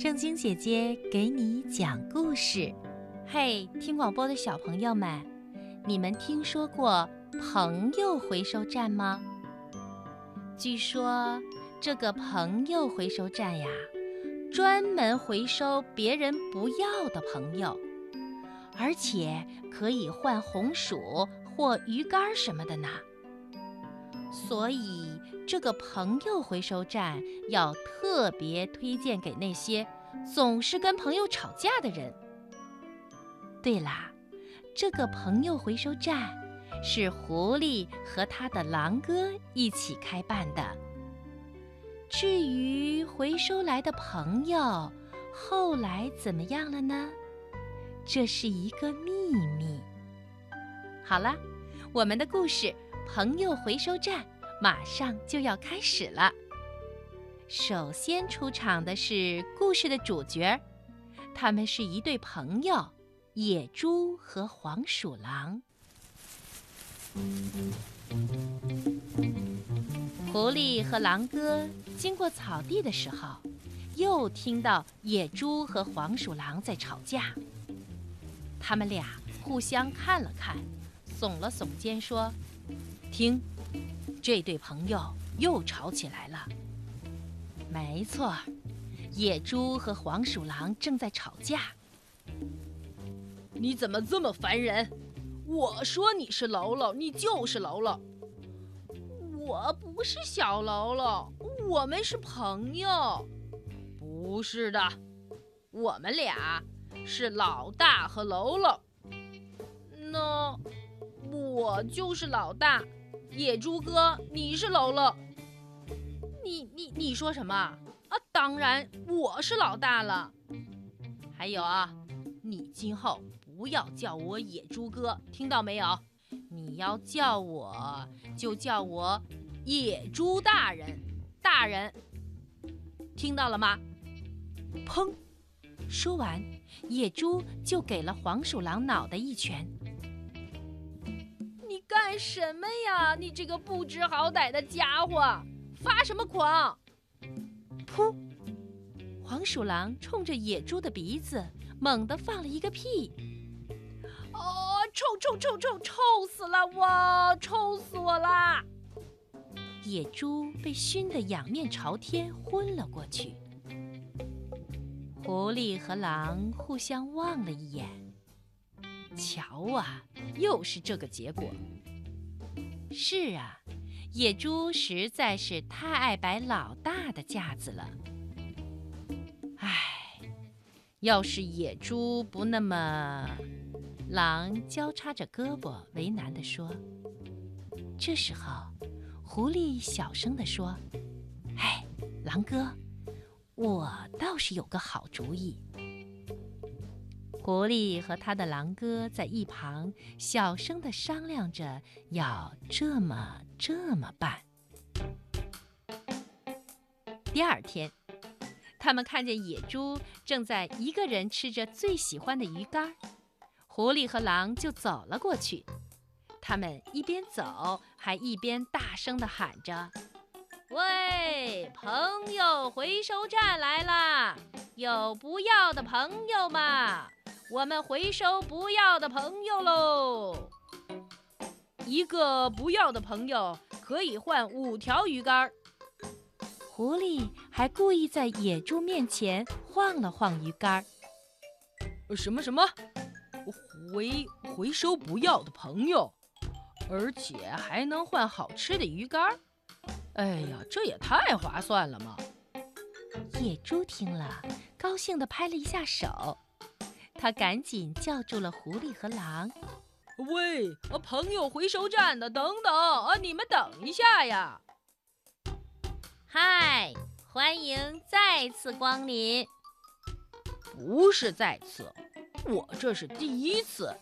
正经姐姐给你讲故事。嘿，听广播的小朋友们，你们听说过朋友回收站吗？据说这个朋友回收站呀，专门回收别人不要的朋友，而且可以换红薯或鱼干什么的呢。所以，这个朋友回收站要特别推荐给那些总是跟朋友吵架的人。对啦，这个朋友回收站是狐狸和他的狼哥一起开办的。至于回收来的朋友后来怎么样了呢？这是一个秘密。好了，我们的故事。朋友回收站马上就要开始了。首先出场的是故事的主角，他们是一对朋友——野猪和黄鼠狼。狐狸和狼哥经过草地的时候，又听到野猪和黄鼠狼在吵架。他们俩互相看了看，耸了耸肩说。听，这对朋友又吵起来了。没错，野猪和黄鼠狼正在吵架。你怎么这么烦人？我说你是喽喽，你就是喽喽。我不是小喽喽，我们是朋友。不是的，我们俩是老大和喽喽。那我就是老大。野猪哥，你是喽喽？你你你说什么啊？当然我是老大了。还有啊，你今后不要叫我野猪哥，听到没有？你要叫我就叫我野猪大人，大人，听到了吗？砰！说完，野猪就给了黄鼠狼脑袋一拳。干什么呀！你这个不知好歹的家伙，发什么狂？噗！黄鼠狼冲着野猪的鼻子猛地放了一个屁。哦，臭臭臭臭臭死了我！臭死我啦！野猪被熏得仰面朝天，昏了过去。狐狸和狼互相望了一眼，瞧啊，又是这个结果。是啊，野猪实在是太爱摆老大的架子了。唉，要是野猪不那么……狼交叉着胳膊，为难地说。这时候，狐狸小声地说：“哎，狼哥，我倒是有个好主意。”狐狸和他的狼哥在一旁小声地商量着要这么这么办。第二天，他们看见野猪正在一个人吃着最喜欢的鱼干，狐狸和狼就走了过去。他们一边走，还一边大声地喊着：“喂，朋友回收站来啦！有不要的朋友吗？”我们回收不要的朋友喽！一个不要的朋友可以换五条鱼竿。狐狸还故意在野猪面前晃了晃鱼竿。什么什么？回回收不要的朋友，而且还能换好吃的鱼竿？哎呀，这也太划算了嘛！野猪听了，高兴地拍了一下手。他赶紧叫住了狐狸和狼：“喂，朋友回收站的，等等啊，你们等一下呀！嗨，欢迎再次光临。不是再次，我这是第一次。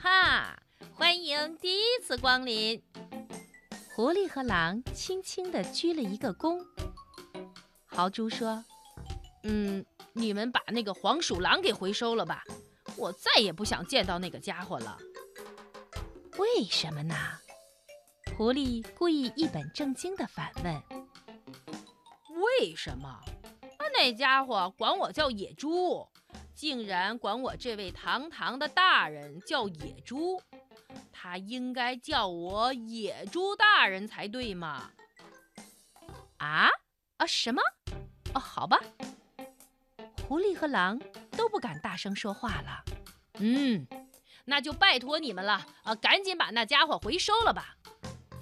哈，欢迎第一次光临。狐狸和狼轻轻地鞠了一个躬。豪猪说：“嗯。”你们把那个黄鼠狼给回收了吧，我再也不想见到那个家伙了。为什么呢？狐狸故意一本正经地反问。为什么？啊，那家伙管我叫野猪，竟然管我这位堂堂的大人叫野猪，他应该叫我野猪大人才对嘛？啊啊什么？哦，好吧。狐狸和狼都不敢大声说话了。嗯，那就拜托你们了啊！赶紧把那家伙回收了吧。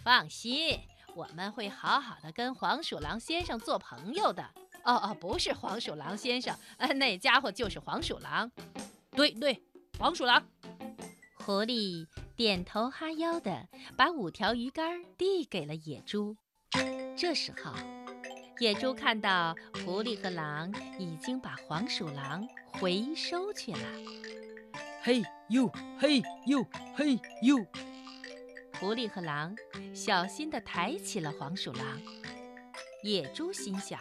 放心，我们会好好的跟黄鼠狼先生做朋友的。哦哦，不是黄鼠狼先生，呃，那家伙就是黄鼠狼。对对，黄鼠狼。狐狸点头哈腰的把五条鱼竿递给了野猪。这时候，野猪看到狐狸和狼已经把黄鼠狼回收去了。嘿呦嘿呦嘿呦！狐狸和狼小心地抬起了黄鼠狼。野猪心想：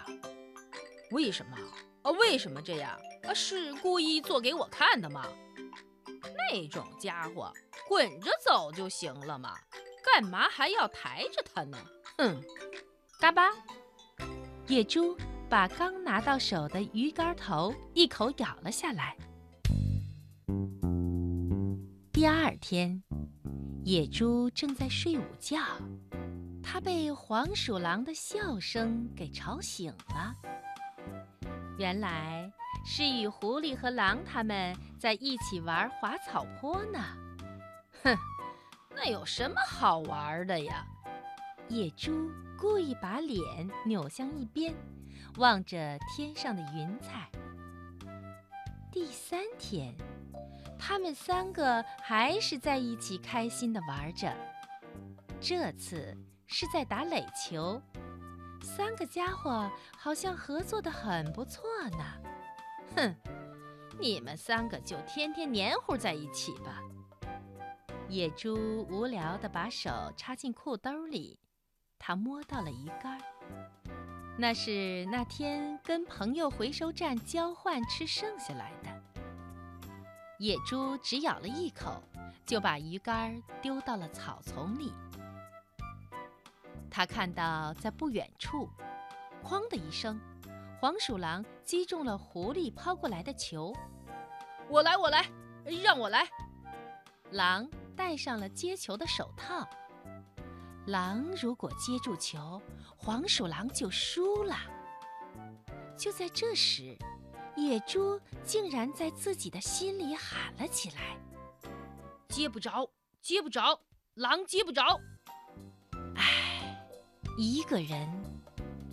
为什么啊？为什么这样啊？是故意做给我看的吗？那种家伙滚着走就行了嘛，干嘛还要抬着它呢？哼！嘎巴，野猪把刚拿到手的鱼竿头一口咬了下来。第二天，野猪正在睡午觉，它被黄鼠狼的笑声给吵醒了。原来是与狐狸和狼他们在一起玩滑草坡呢。哼，那有什么好玩的呀？野猪故意把脸扭向一边，望着天上的云彩。第三天，他们三个还是在一起开心的玩着。这次是在打垒球，三个家伙好像合作的很不错呢。哼，你们三个就天天黏糊在一起吧。野猪无聊的把手插进裤兜里。他摸到了鱼竿，那是那天跟朋友回收站交换吃剩下来的。野猪只咬了一口，就把鱼竿丢到了草丛里。他看到在不远处，哐的一声，黄鼠狼击中了狐狸抛过来的球。我来，我来，让我来。狼戴上了接球的手套。狼如果接住球，黄鼠狼就输了。就在这时，野猪竟然在自己的心里喊了起来：“接不着，接不着，狼接不着。”唉，一个人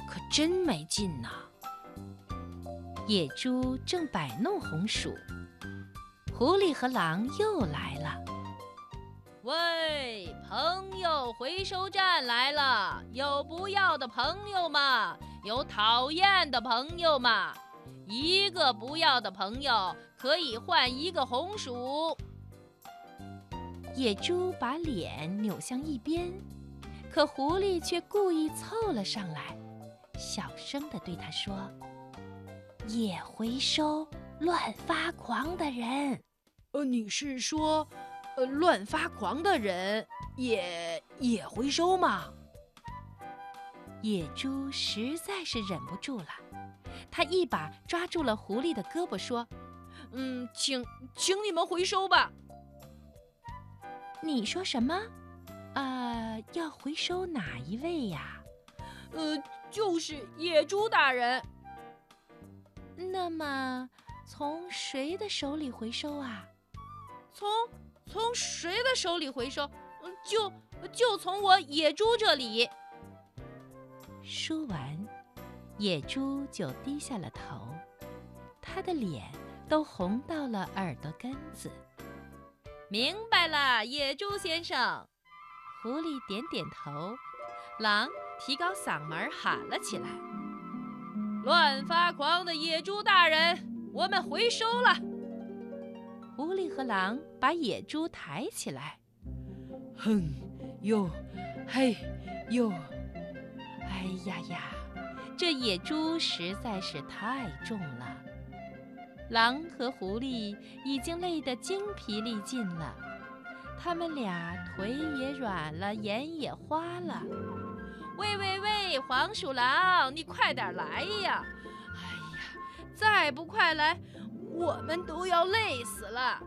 可真没劲呐。野猪正摆弄红薯，狐狸和狼又来了。喂，朋友回收站来了，有不要的朋友吗？有讨厌的朋友吗？一个不要的朋友可以换一个红薯。野猪把脸扭向一边，可狐狸却故意凑了上来，小声地对他说：“也回收乱发狂的人。”呃，你是说？呃，乱发狂的人也也回收吗？野猪实在是忍不住了，他一把抓住了狐狸的胳膊，说：“嗯，请请你们回收吧。”你说什么？啊，要回收哪一位呀？呃，就是野猪大人。那么，从谁的手里回收啊？从。从谁的手里回收？嗯，就就从我野猪这里。说完，野猪就低下了头，他的脸都红到了耳朵根子。明白了，野猪先生。狐狸点点头，狼提高嗓门喊了起来：“乱发狂的野猪大人，我们回收了。”狐狸和狼把野猪抬起来，哼，哟，嘿，哟，哎呀呀，这野猪实在是太重了。狼和狐狸已经累得精疲力尽了，他们俩腿也软了，眼也花了。喂喂喂，黄鼠狼，你快点来呀！哎呀，再不快来，我们都要累死了。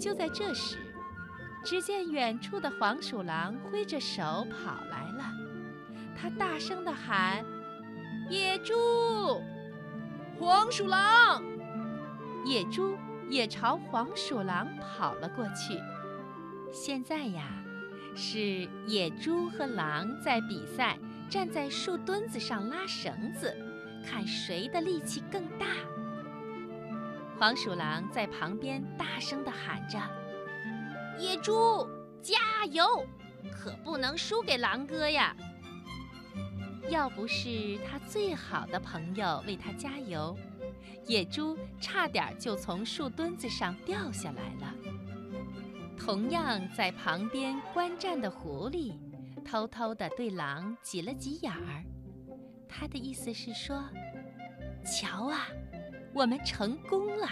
就在这时，只见远处的黄鼠狼挥着手跑来了，他大声地喊：“野猪！黄鼠狼！”野猪也朝黄鼠狼跑了过去。现在呀，是野猪和狼在比赛，站在树墩子上拉绳子，看谁的力气更大。黄鼠狼在旁边大声地喊着：“野猪，加油！可不能输给狼哥呀！”要不是他最好的朋友为他加油，野猪差点就从树墩子上掉下来了。同样在旁边观战的狐狸，偷偷地对狼挤了挤眼儿，他的意思是说：“瞧啊！”我们成功了。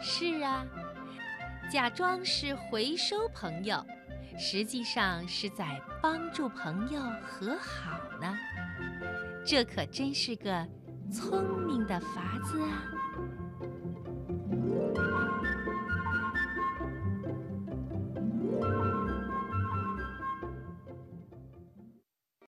是啊，假装是回收朋友，实际上是在帮助朋友和好呢。这可真是个聪明的法子啊！